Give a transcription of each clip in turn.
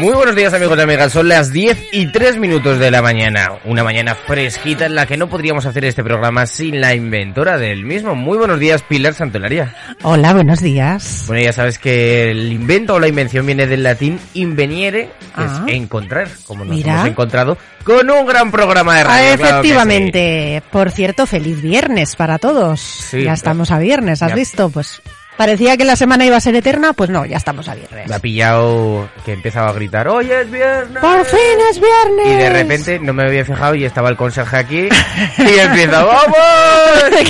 Muy buenos días amigos y amigas, son las 10 y 3 minutos de la mañana, una mañana fresquita en la que no podríamos hacer este programa sin la inventora del mismo. Muy buenos días Pilar Santolaria. Hola, buenos días. Bueno, ya sabes que el invento o la invención viene del latín inveniere, que Ah. es encontrar, como nos Mira. hemos encontrado con un gran programa de Ah, radio. claro efectivamente. Por cierto, feliz viernes para todos. Sí, ya estamos a viernes, ¿has ya. visto? Pues parecía que la semana iba a ser eterna, pues no, ya estamos a viernes. Me ha pillado que empezaba a gritar, ¡Oye, es viernes! ¡Por fin es viernes! Y de repente no me había fijado y estaba el conserje aquí y empieza, ¡vamos!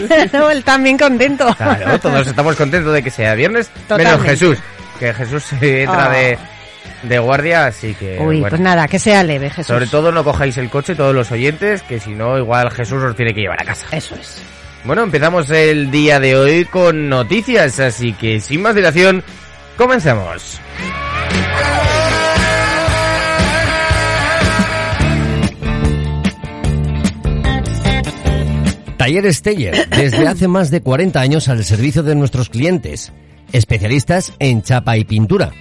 Claro, él también contento. Claro, todos estamos contentos de que sea viernes, menos Totalmente. Jesús, que Jesús se entra Ah. de, de guardia, así que Uy, bueno. pues nada, que sea leve, Jesús. Sobre todo no cojáis el coche todos los oyentes, que si no igual Jesús os tiene que llevar a casa. Eso es. Bueno, empezamos el día de hoy con noticias, así que sin más dilación, comencemos. Talleres Teller, desde hace más de 40 años al servicio de nuestros clientes, especialistas en chapa y pintura.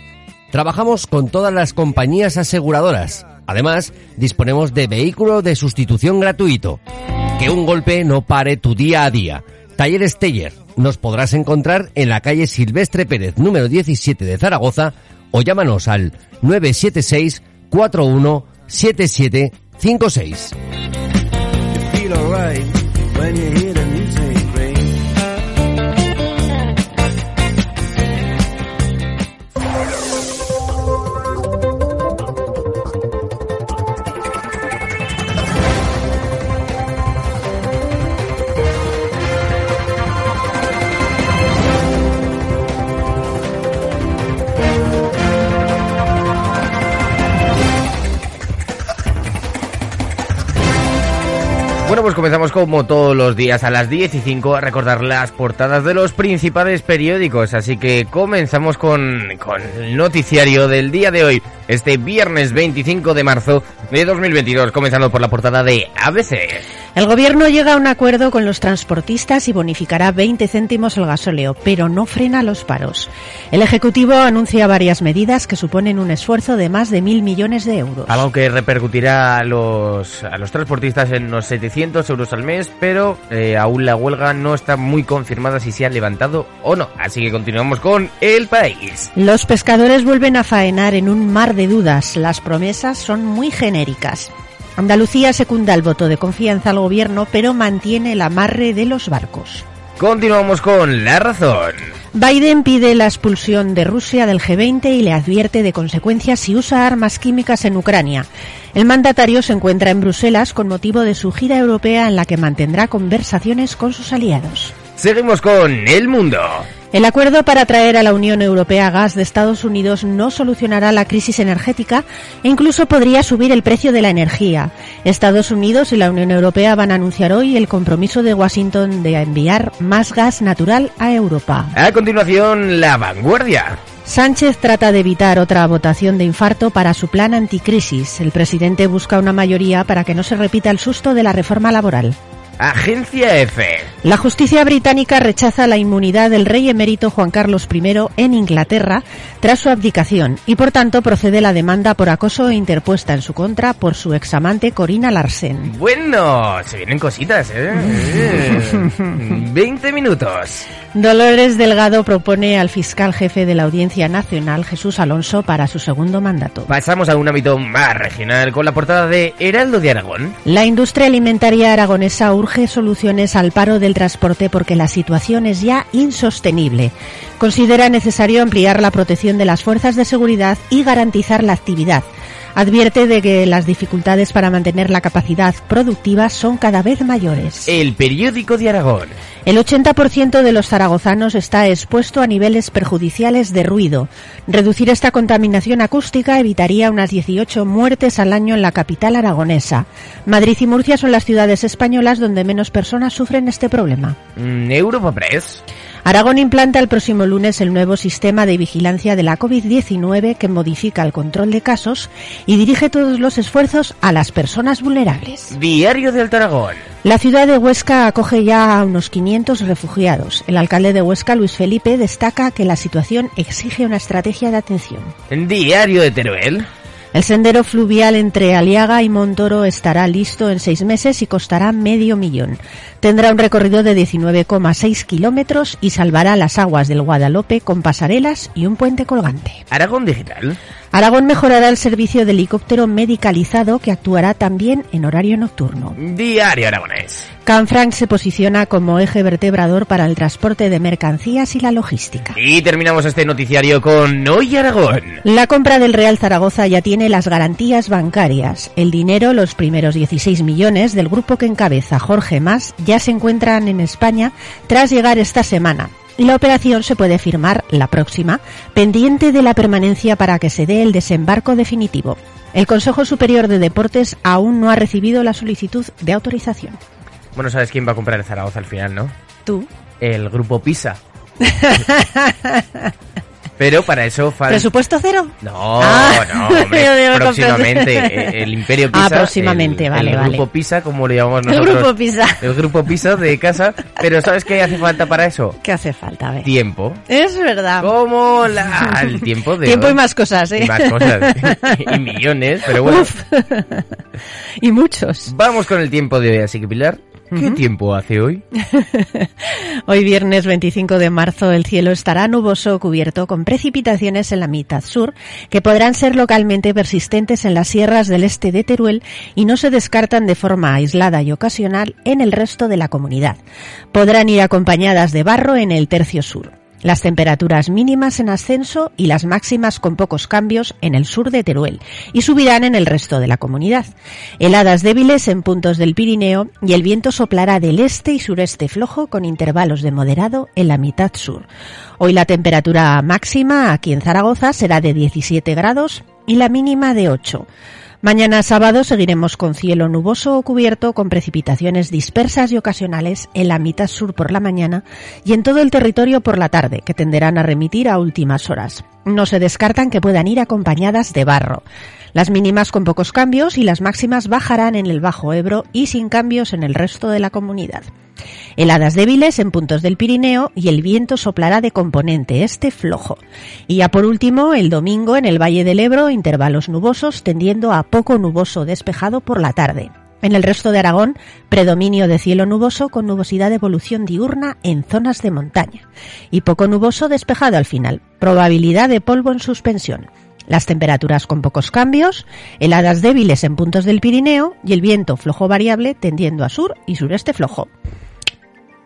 Trabajamos con todas las compañías aseguradoras. Además, disponemos de vehículo de sustitución gratuito. Que un golpe no pare tu día a día. Talleres Teller, nos podrás encontrar en la calle Silvestre Pérez número 17 de Zaragoza o llámanos al 976 41 7756. Pues comenzamos como todos los días a las 10 y 5 a recordar las portadas de los principales periódicos. Así que comenzamos con, con el noticiario del día de hoy, este viernes 25 de marzo de 2022, comenzando por la portada de ABC. El gobierno llega a un acuerdo con los transportistas y bonificará 20 céntimos el gasóleo, pero no frena los paros. El Ejecutivo anuncia varias medidas que suponen un esfuerzo de más de mil millones de euros. Algo que repercutirá a los, a los transportistas en unos 700 euros al mes, pero eh, aún la huelga no está muy confirmada si se ha levantado o no. Así que continuamos con el país. Los pescadores vuelven a faenar en un mar de dudas. Las promesas son muy genéricas. Andalucía secunda el voto de confianza al gobierno, pero mantiene el amarre de los barcos. Continuamos con la razón. Biden pide la expulsión de Rusia del G20 y le advierte de consecuencias si usa armas químicas en Ucrania. El mandatario se encuentra en Bruselas con motivo de su gira europea en la que mantendrá conversaciones con sus aliados. Seguimos con el mundo. El acuerdo para traer a la Unión Europea gas de Estados Unidos no solucionará la crisis energética e incluso podría subir el precio de la energía. Estados Unidos y la Unión Europea van a anunciar hoy el compromiso de Washington de enviar más gas natural a Europa. A continuación, la vanguardia. Sánchez trata de evitar otra votación de infarto para su plan anticrisis. El presidente busca una mayoría para que no se repita el susto de la reforma laboral. Agencia F. La justicia británica rechaza la inmunidad del rey emérito Juan Carlos I en Inglaterra tras su abdicación y por tanto procede la demanda por acoso interpuesta en su contra por su examante Corina Larsen. Bueno, se vienen cositas, ¿eh? Eh, 20 minutos. Dolores Delgado propone al fiscal jefe de la Audiencia Nacional Jesús Alonso para su segundo mandato. Pasamos a un ámbito más regional con la portada de Heraldo de Aragón. La industria alimentaria aragonesa urge soluciones al paro del transporte porque la situación es ya insostenible. Considera necesario ampliar la protección de las fuerzas de seguridad y garantizar la actividad. Advierte de que las dificultades para mantener la capacidad productiva son cada vez mayores. El periódico de Aragón. El 80% de los zaragozanos está expuesto a niveles perjudiciales de ruido. Reducir esta contaminación acústica evitaría unas 18 muertes al año en la capital aragonesa. Madrid y Murcia son las ciudades españolas donde menos personas sufren este problema. Mm, Europa Press. Aragón implanta el próximo lunes el nuevo sistema de vigilancia de la COVID-19 que modifica el control de casos y dirige todos los esfuerzos a las personas vulnerables. Diario de Altaragón. La ciudad de Huesca acoge ya a unos 500 refugiados. El alcalde de Huesca, Luis Felipe, destaca que la situación exige una estrategia de atención. Diario de Teruel. El sendero fluvial entre Aliaga y Montoro estará listo en seis meses y costará medio millón. Tendrá un recorrido de 19,6 kilómetros y salvará las aguas del Guadalope con pasarelas y un puente colgante. Aragón Digital. Aragón mejorará el servicio de helicóptero medicalizado que actuará también en horario nocturno. Diario Aragonés. Canfranc se posiciona como eje vertebrador para el transporte de mercancías y la logística. Y terminamos este noticiario con Hoy Aragón. La compra del Real Zaragoza ya tiene las garantías bancarias. El dinero, los primeros 16 millones del grupo que encabeza Jorge Mas, ya se encuentran en España tras llegar esta semana. La operación se puede firmar la próxima, pendiente de la permanencia para que se dé el desembarco definitivo. El Consejo Superior de Deportes aún no ha recibido la solicitud de autorización. Bueno, ¿sabes quién va a comprar el Zaragoza al final, no? ¿Tú? El grupo Pisa. Pero para eso falta... ¿Presupuesto cero? No, Ah. no, hombre, Yo digo, próximamente. eh, El Imperio Pisa. Ah, próximamente, el, vale, el vale. grupo Pisa, como le llamamos El nosotros. grupo Pisa. El grupo Pisa de casa. Pero ¿sabes qué hace falta para eso? ¿Qué hace falta? A ver. Tiempo. Es verdad. Como la, el tiempo de Tiempo hoy. y más cosas, ¿eh? Y más cosas. y millones, pero bueno. Uf. y muchos. Vamos con el tiempo de hoy, así que Pilar, ¿qué tiempo hace hoy? Hoy viernes 25 de marzo el cielo estará nuboso cubierto con precipitaciones en la mitad sur que podrán ser localmente persistentes en las sierras del este de Teruel y no se descartan de forma aislada y ocasional en el resto de la comunidad. Podrán ir acompañadas de barro en el tercio sur. Las temperaturas mínimas en ascenso y las máximas con pocos cambios en el sur de Teruel y subirán en el resto de la comunidad. Heladas débiles en puntos del Pirineo y el viento soplará del este y sureste flojo con intervalos de moderado en la mitad sur. Hoy la temperatura máxima aquí en Zaragoza será de 17 grados y la mínima de 8. Mañana sábado seguiremos con cielo nuboso o cubierto con precipitaciones dispersas y ocasionales en la mitad sur por la mañana y en todo el territorio por la tarde, que tenderán a remitir a últimas horas. No se descartan que puedan ir acompañadas de barro. Las mínimas con pocos cambios y las máximas bajarán en el Bajo Ebro y sin cambios en el resto de la comunidad. Heladas débiles en puntos del Pirineo y el viento soplará de componente este flojo. Y ya por último, el domingo en el Valle del Ebro, intervalos nubosos tendiendo a poco nuboso despejado por la tarde. En el resto de Aragón, predominio de cielo nuboso con nubosidad de evolución diurna en zonas de montaña. Y poco nuboso despejado al final. Probabilidad de polvo en suspensión. Las temperaturas con pocos cambios, heladas débiles en puntos del Pirineo y el viento flojo variable tendiendo a sur y sureste flojo.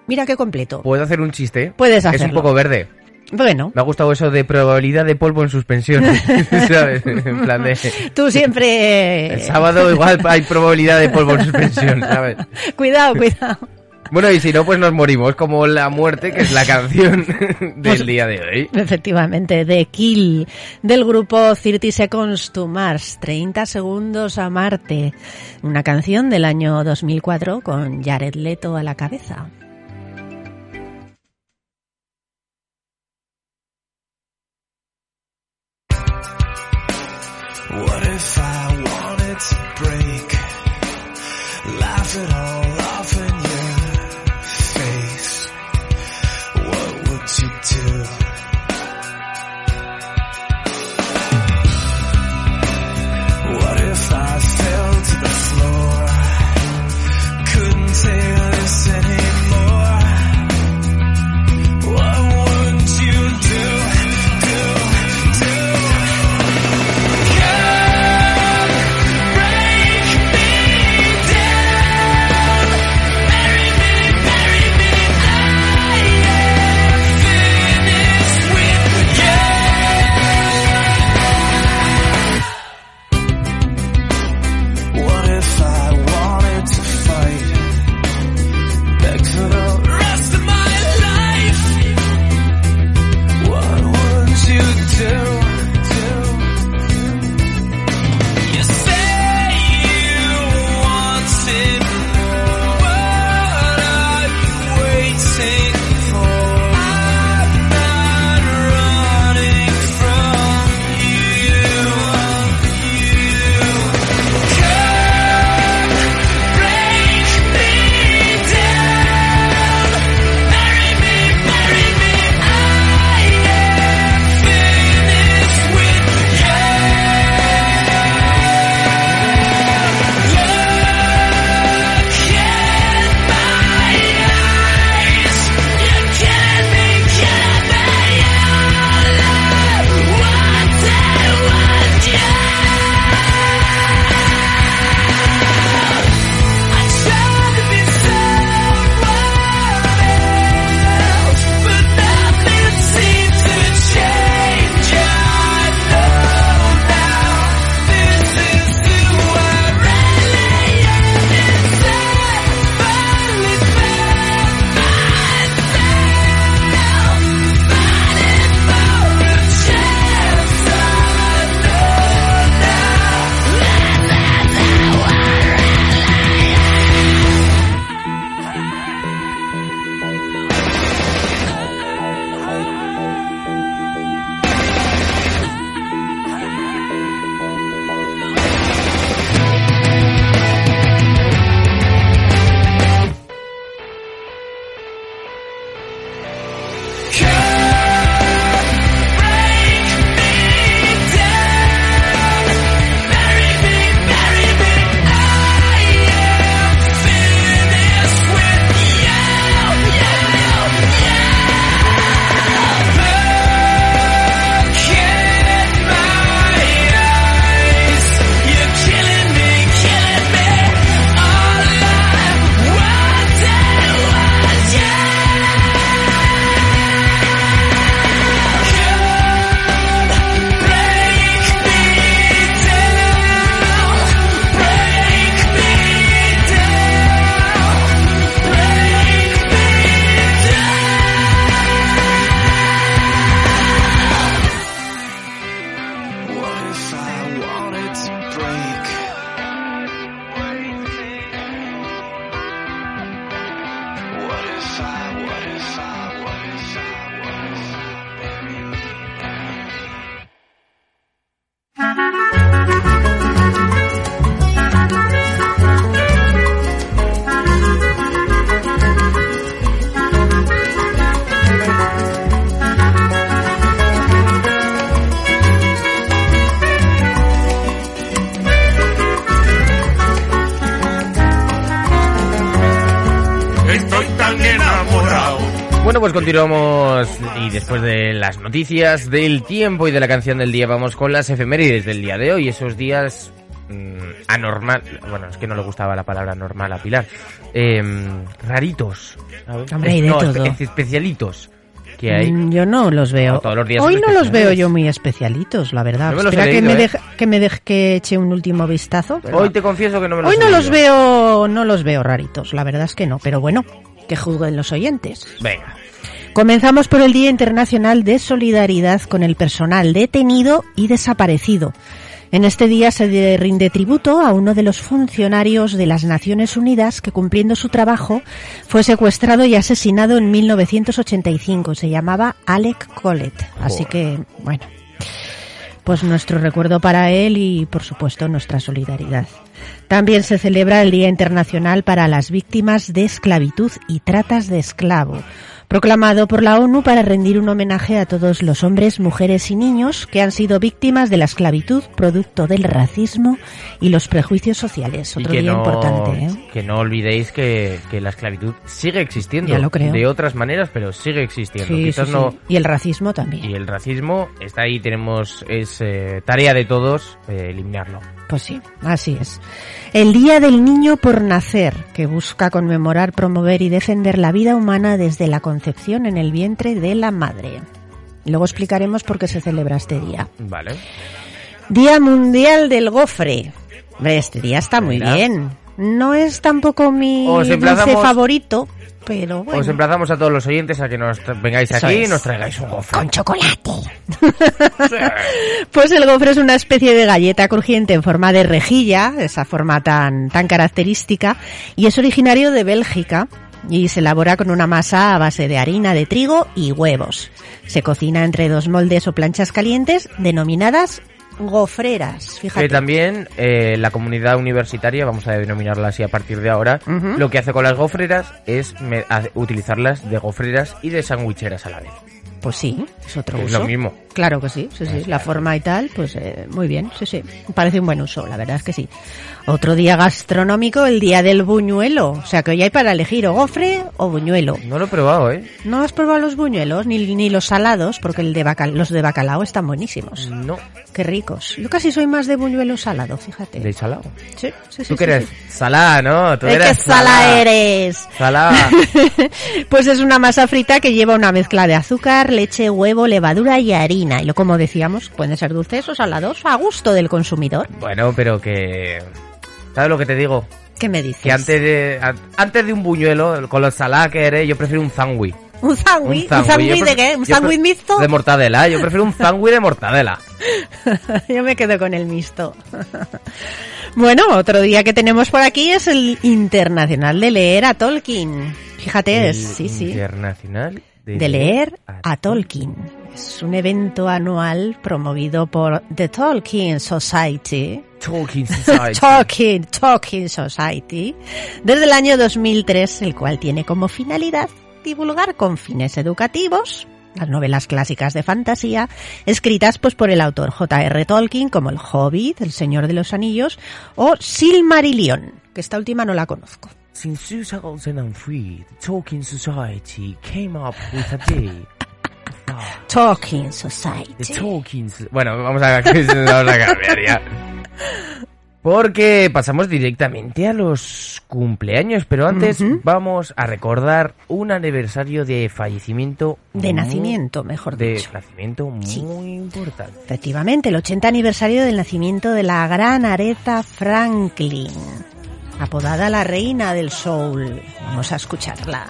Mira qué completo. ¿Puedo hacer un chiste? Puedes Es un hacerlo. poco verde. Bueno, Me ha gustado eso de probabilidad de polvo en suspensión. ¿Sabes? En plan de... tú siempre... El sábado igual hay probabilidad de polvo en suspensión, ¿sabes? Cuidado, cuidado. Bueno, y si no, pues nos morimos, como la muerte, que es la canción del Pues- día de hoy. Efectivamente, de Kill, del grupo 30 Seconds to Mars, 30 segundos a Marte, una canción del año 2004 con Jared Leto a la cabeza. Pues continuamos y después de las noticias del tiempo y de la canción del día vamos con las efemérides del día de hoy, esos días mm, anormal, bueno, es que no le gustaba la palabra normal a Pilar, Em, raritos. Hombre, de no, todo. espe- especialitos que hay. Mm, Yo no los veo. No, todos los días Hoy no los especiales. veo yo muy especialitos, la verdad. No me los Espera he que, leído, me ¿eh? deje, que me deje que eche un último vistazo. pero Hoy te confieso que no me los Hoy no los veo, no los veo raritos, la verdad es que no, pero bueno, que juzguen los oyentes. Venga. Comenzamos por el Día Internacional de Solidaridad con el personal detenido y desaparecido. En este día se de- rinde tributo a uno de los funcionarios de las Naciones Unidas que cumpliendo su trabajo fue secuestrado y asesinado en 1985. Se llamaba Alec Collett. Así que, bueno, pues nuestro recuerdo para él y, por supuesto, nuestra solidaridad. También se celebra el Día Internacional para las Víctimas de Esclavitud y Tratas de Esclavo, proclamado por la ONU para rendir un homenaje a todos los hombres, mujeres y niños que han sido víctimas de la esclavitud producto del racismo y los prejuicios sociales. Otro día no, importante, ¿eh? que no olvidéis que, que la esclavitud sigue existiendo. Ya lo creo. De otras maneras, pero sigue existiendo. Sí, Quizás sí, no. sí. Y el racismo también. Y el racismo está ahí, tenemos, es eh, tarea de todos eh, eliminarlo. Pues sí, así es. El Día del Niño por Nacer, que busca conmemorar, promover y defender la vida humana desde la concepción en el vientre de la madre. Luego explicaremos por qué se celebra este día. Vale. Día Mundial del Gofre. Este día está muy Mira. bien. No es tampoco mi dulce favorito, pero bueno. Os emplazamos a todos los oyentes a que nos vengáis aquí y nos traigáis un gofre. Con chocolate. Pues el gofre es una especie de galleta crujiente en forma de rejilla, esa forma tan, tan característica, y es originario de Bélgica y se elabora con una masa a base de harina de trigo y huevos. Se cocina entre dos moldes o planchas calientes denominadas gofreras. Fíjate. Que también eh, la comunidad universitaria, vamos a denominarla así a partir de ahora, lo que hace con las gofreras es me- a- utilizarlas de gofreras y de sandwicheras a la vez. Pues sí, es otro Es uso. lo mismo. Claro que sí, sí, sí. La forma y tal, pues eh, muy bien, sí, sí. Parece un buen uso, la verdad es que sí. Otro día gastronómico, el día del buñuelo. O sea que hoy hay para elegir o gofre o buñuelo. No lo he probado, ¿eh? ¿No has probado los buñuelos ni, ni los salados? Porque el de bacal- los de bacalao están buenísimos. No. Qué ricos. Yo casi soy más de buñuelo salado, fíjate. De salado. Sí, sí, sí. Tú sí, que eres sí. ¿no? Tú ¡Ay, eres qué sala eres! Salá. pues es una masa frita que lleva una mezcla de azúcar, leche, huevo, levadura y harina. Y lo como decíamos, pueden ser dulces o salados a gusto del consumidor. bueno, pero que... ¿Sabes lo que te digo? ¿Qué me dices? Que antes de, antes de un buñuelo, con los salá que eres, yo prefiero un sándwich. ¿Un sándwich? ¿Un sándwich de qué? ¿Un sándwich mixto? De mortadela, yo prefiero un sándwich de mortadela. Yo me quedo con el mixto. bueno, otro día que tenemos por aquí es el Internacional de Leer a Tolkien. Fíjate, es, El sí, sí. Internacional de, de leer a Tolkien. Es un evento anual promovido por The Tolkien Society. Tolkien Society. Tolkien, Tolkien Society. Desde el año 2003, el cual tiene como finalidad divulgar con fines educativos las novelas clásicas de fantasía escritas pues por el autor J.R. Tolkien como El Hobbit, El Señor de los Anillos o Silmarillion, que esta última no la conozco. Since 2003, the Tolkien Society came up with a day. Tolkien The Society. Tolkien... So- Bueno, vamos a, vamos a cambiar ya. Porque pasamos directamente a los cumpleaños, pero antes Ujú. vamos a recordar un aniversario de fallecimiento. De muy- nacimiento, mejor De dicho. nacimiento muy Sí. importante. Efectivamente, el 80 aniversario del nacimiento de la gran Aretha Franklin, apodada la reina del soul. Vamos a escucharla.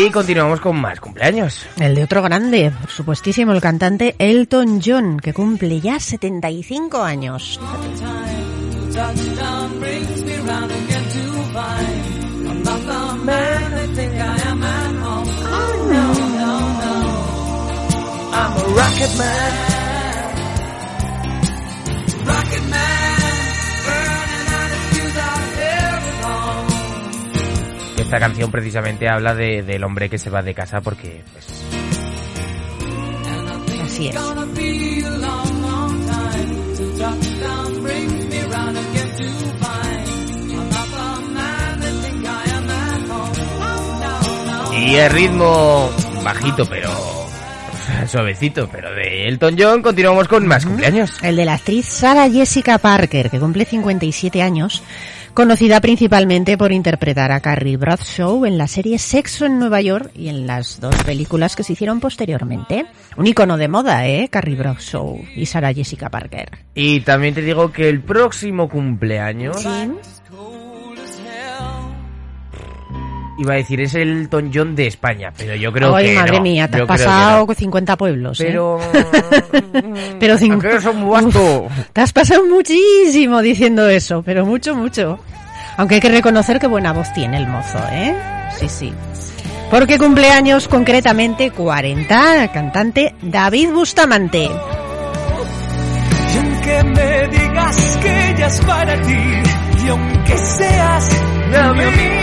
Y continuamos con más cumpleaños. El de otro grande, por supuestísimo, el cantante Elton John, que cumple ya 75 años. Touchdown brings me round again to fine. I'm not the man Esta canción precisamente habla de, del hombre que se va de casa porque pues, Así es. Y el ritmo bajito, pero suavecito, pero de Elton John continuamos con más cumpleaños. El de la actriz Sarah Jessica Parker, que cumple 57 años, conocida principalmente por interpretar a Carrie Bradshaw en la serie Sexo en Nueva York y en las dos películas que se hicieron posteriormente. Un icono de moda, ¿eh? Carrie Bradshaw y Sarah Jessica Parker. Y también te digo que el próximo cumpleaños, Sí. Iba a decir, es el Elton John de España, pero yo creo Ay, que madre no, mía, te yo has pasado no. 50 pueblos, ¿eh? Pero... Pero ¿A cinco- qué es un vasto? Te has pasado muchísimo diciendo eso, pero mucho, mucho. Aunque hay que reconocer que buena voz tiene el mozo, ¿eh? Sí, sí. Porque cumpleaños concretamente 40, cantante David Bustamante. Y aunque me digas que ella es para ti, y aunque seas mi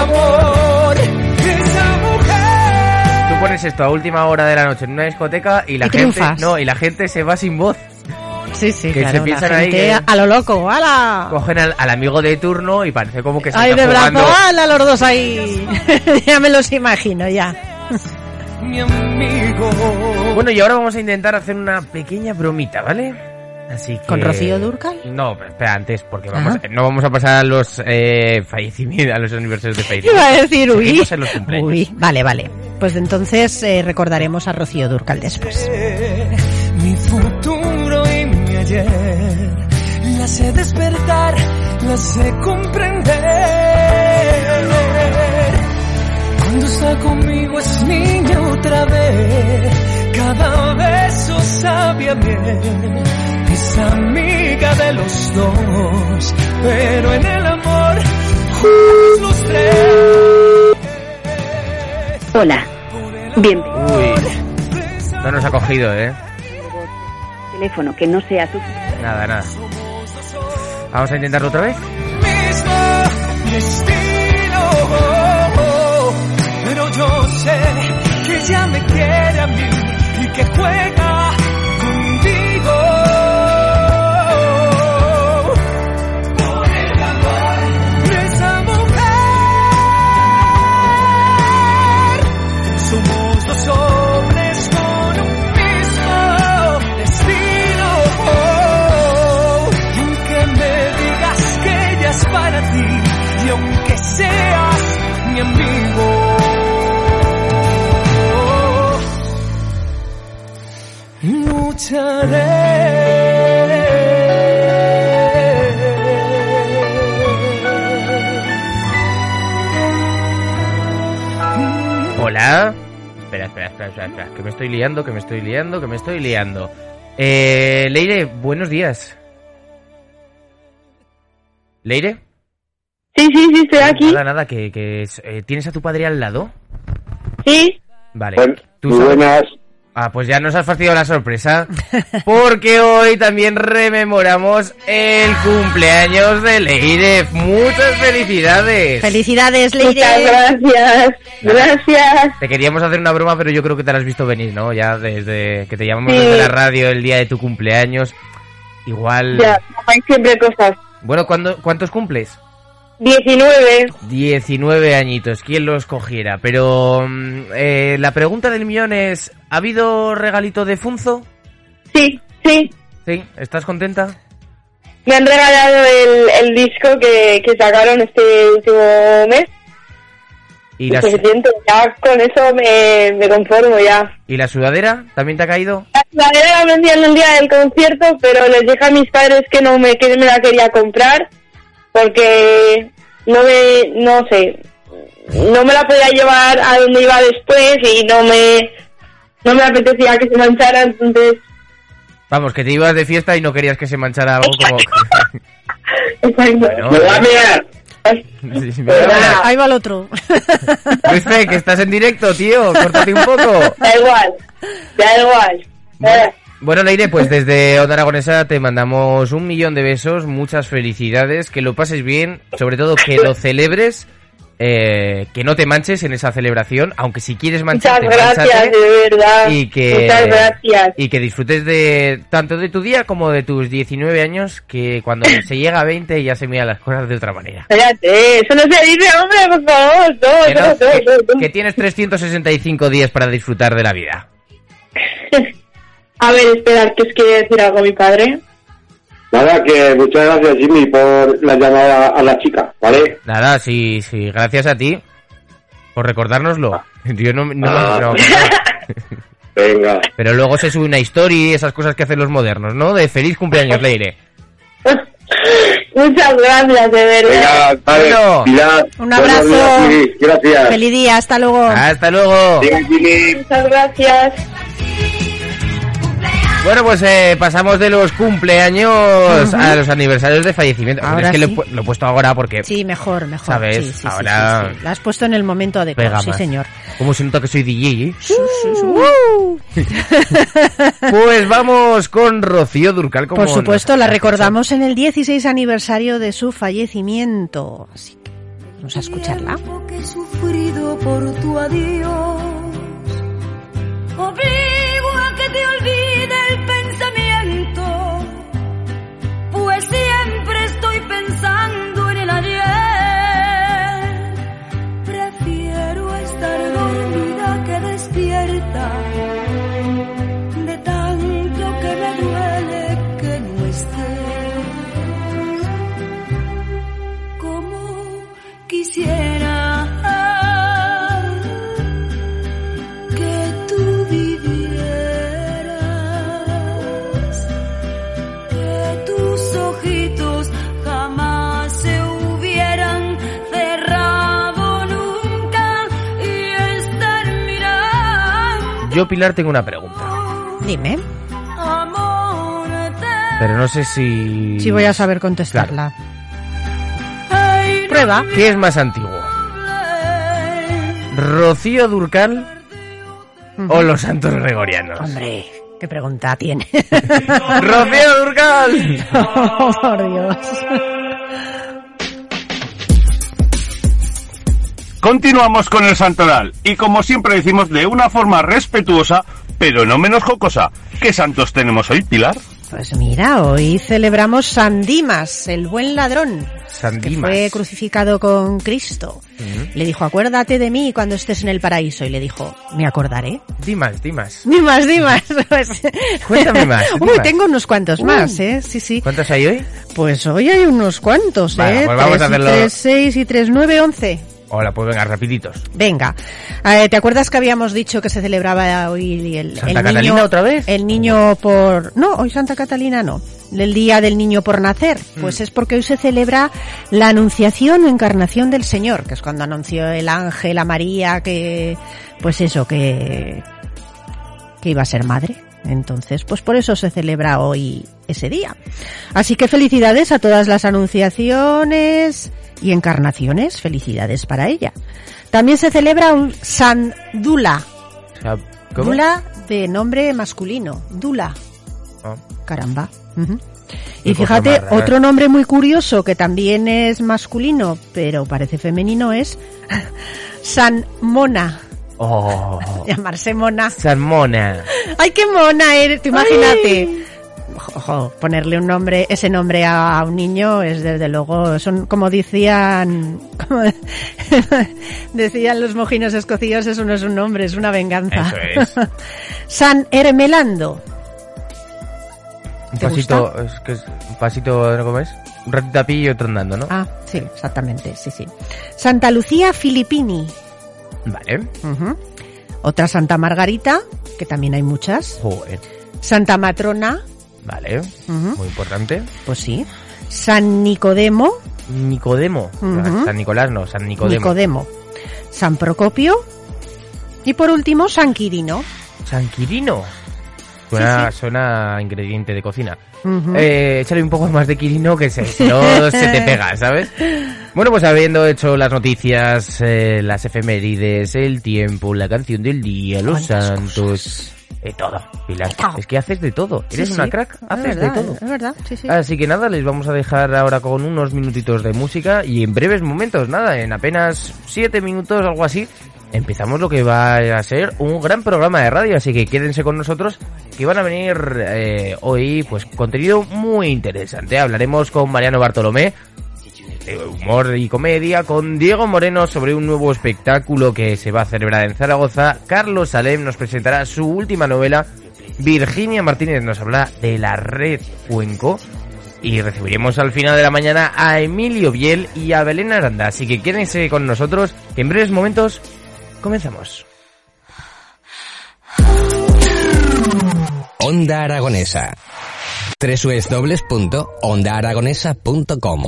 amor de esa mujer. Tú pones esto a última hora de la noche en una discoteca y la Y gente... triunfas. No, y la gente se va sin voz. Sí, sí, Que claro, se la piensan ahí que- a lo loco, ¡hala! Cogen al, al amigo de turno y parece como que se ¡Ay, está de brazo! jugando... ¡Hala, los dos ahí! ya me los imagino, ya. Mi amigo. Bueno, y ahora vamos a intentar hacer una pequeña bromita, ¿vale? Así que... ¿Con Rocío Dúrcal? No, pero espera, antes, porque vamos, Ah. no vamos a pasar a los eh, fallecimientos, a los aniversarios de fallecimiento. Iba a decir, uy. En los. Uy, vale, vale. Pues entonces eh, recordaremos a Rocío Dúrcal después. Mi futuro y mi ayer. La sé despertar, la sé comprender. Cuando está conmigo es niña otra vez. Cada beso sabe a miel. Es amiga de los dos. Pero en el amor, juntos los tres. Hola, bienvenido. Uy, no nos ha cogido, ¿eh? Teléfono que no sea su. Nada, nada. Vamos a intentarlo otra vez. Pero yo sé que ella me quiere a mí y que juega y aunque seas mi amigo, lucharé. Hola. Espera, espera, espera, espera, espera, que me estoy liando, que me estoy liando, que me estoy liando. Eh, Leire, buenos días. ¿Leire? Sí, sí, sí, estoy aquí. Nada, nada, que, que eh, ¿tienes a tu padre al lado? Sí, Vale. Bueno, ¿Tú sabes? buenas. Ah, pues ya nos has fastidiado la sorpresa. Porque hoy también rememoramos el cumpleaños de Leire. Muchas felicidades. Felicidades, muchas Leire. gracias. Gracias. Te queríamos hacer una broma, pero yo creo que te la has visto venir, ¿no? Ya desde que te llamamos Sí. desde la radio el día de tu cumpleaños. Igual. Ya, hay siempre cosas. Bueno, ¿cuándo, ¿cuántos cumples? 19. 19 añitos, ¿quién lo escogiera? Pero mm, eh, la pregunta del millón es, ¿ha habido regalito de Funzo? Sí, sí. ¿Sí? ¿Estás contenta? Me han regalado el, el disco que, que sacaron este último mes. ¿Y la, suficiente. Ya con eso me, me conformo ya. ¿Y la sudadera? ¿También te ha caído? La verdad la vendí en el día del concierto, pero les dije a mis padres que no me, que me la quería comprar porque no me, no sé, no me la podía llevar a donde iba después y no me, no me apetecía que se manchara, entonces Vamos, que te ibas de fiesta y no querías que se manchara algo como... Exacto. Bueno, a mirar. Sí. Ahí va el otro. Luisfe, que estás en directo, tío. Córtate un poco. Da igual. Da igual. Eh, Bueno, Leire, pues desde Onda Aragonesa te mandamos un millón de besos, muchas felicidades, que lo pases bien, sobre todo que lo celebres, eh, que no te manches en esa celebración, aunque si quieres Muchas mancharte, gracias, mánchate, de verdad. y que Muchas gracias. y que disfrutes de tanto de tu día como de tus 19 años, que cuando se llega a 20 ya se miran las cosas de otra manera. Espérate, eso no se dice, hombre, por favor. No, Que, no, no- no, que- que tienes 365 días para disfrutar de la vida. A ver, esperar, que os quiere decir algo mi padre. Nada, que muchas gracias, Jimmy, por la llamada a la chica, ¿vale? Nada, sí, sí, gracias a ti por recordárnoslo. Yo no, no- Ah. no- Venga. pero luego se sube una historia y esas cosas que hacen los modernos, ¿no? De feliz cumpleaños, Leire. Muchas gracias, de verdad. Venga, vale. Bueno. Pilar, Un abrazo. días. Gracias. Feliz día, hasta luego. Hasta luego. Venga. Muchas gracias. Bueno, pues eh, pasamos de los cumpleaños a los aniversarios de fallecimiento. Ahora es que lo, he sí. lo he puesto ahora porque Sí, mejor, mejor. ¿Sabes? Sí, sí, sí, Ahora- sí, sí. La has puesto en el momento adecuado, sí, señor. Como se nota que soy DJ, ¿eh? Uh. Pues vamos con Rocío Durcal. Como Por supuesto, la recordamos en el 16 aniversario de su fallecimiento. Así que vamos a escucharla. que he sufrido por tu adiós. Obligo a que te olvide quisiera que tú vivieras, que tus ojitos jamás se hubieran cerrado nunca y estar mirando. Yo, Pilar, tengo una pregunta. Dime, Pero no sé si... si voy a saber contestarla. No Prueba. ¿Qué es más antiguo? Rocío Durcal o los santos gregorianos. Hombre, qué pregunta tiene. ¡Rocío Durcal! Oh, por Dios. Continuamos con el santoral y como siempre decimos de una forma respetuosa, pero no menos jocosa. ¿Qué santos tenemos hoy, Pilar? Pues mira, hoy celebramos San Dimas, el buen ladrón, San que Dimas. fue crucificado con Cristo. Le dijo, acuérdate de mí cuando estés en el paraíso. Y le dijo, me acordaré. Dimas, Dimas. Dimas, Dimas. Pues- Cuéntame más, Uy, Dimas. tengo unos cuantos Uh. más, ¿eh? Sí, sí. ¿Cuántos hay hoy? Pues hoy hay unos cuantos, Vale, ¿eh? pues vamos a Tres y hacerlo. tres, seis y tres, nueve, once. Hola, pues venga, rapiditos. Venga, Eh, ¿te acuerdas que habíamos dicho que se celebraba hoy el, ¿Santa el niño, Catalina otra vez? El niño por... No, hoy Santa Catalina no. El día del niño por nacer. Mm. Pues es porque hoy se celebra la anunciación o encarnación del Señor, que es cuando anunció el ángel a María que... Pues eso, que... que iba a ser madre. Entonces, pues por eso se celebra hoy ese día. Así que felicidades a todas las anunciaciones y encarnaciones. Felicidades para ella. También se celebra un San Dula. ¿cómo? Dula de nombre masculino. Dula. Ah. Caramba. Y fíjate, otro nombre muy curioso que también es masculino, pero parece femenino es San Mona. Oh, Llamarse Mona. San Mona. ¡Ay, qué mona eres! Tú imagínate. Ojo, ponerle un nombre, ese nombre a, a un niño es desde luego, son como decían, como decían los mojinos escocíos, eso no es un nombre, es una venganza. Eso es. San Hermelando. Un ¿Te pasito, es que es un pasito, ¿no cómo es? Un ratito a pie y otro andando, ¿no? Ah, sí, exactamente, sí, sí. Santa Lucía Filippini. Vale. Otra Santa Margarita, que también hay muchas. Joder. Santa Matrona, Vale. Muy importante. pues sí. San Nicodemo, Nicodemo. San Nicolás no, San Nicodemo. Nicodemo. San Procopio. Y por último, San Quirino. San Quirino. Suena, Sí, suena ingrediente de cocina. Ujú. Eh, échale un poco más de Quirino que se, si no se te pega, ¿sabes? Bueno, pues habiendo hecho las noticias, eh, las efemérides, el tiempo, la canción del día, los santos, de todo, Pilar. Es que haces de todo. Sí, Eres sí. una crack, Es haces verdad, de todo. Es verdad, sí, sí. Así que nada, les vamos a dejar ahora con unos minutitos de música y en breves momentos, nada, en apenas siete minutos, algo así, empezamos lo que va a ser un gran programa de radio. Así que quédense con nosotros, que van a venir eh, hoy, pues, contenido muy interesante. Hablaremos con Mariano Bartolomé, humor y comedia, con Diego Moreno sobre un nuevo espectáculo que se va a celebrar en Zaragoza. Carlos Salem nos presentará su última novela. Virginia Martínez nos habla de la red Cuenco. Y recibiremos al final de la mañana a Emilio Biel y a Belén Aranda. Así que quédense con nosotros, que en breves momentos comenzamos. Onda Aragonesa. www.ondaaragonesa.com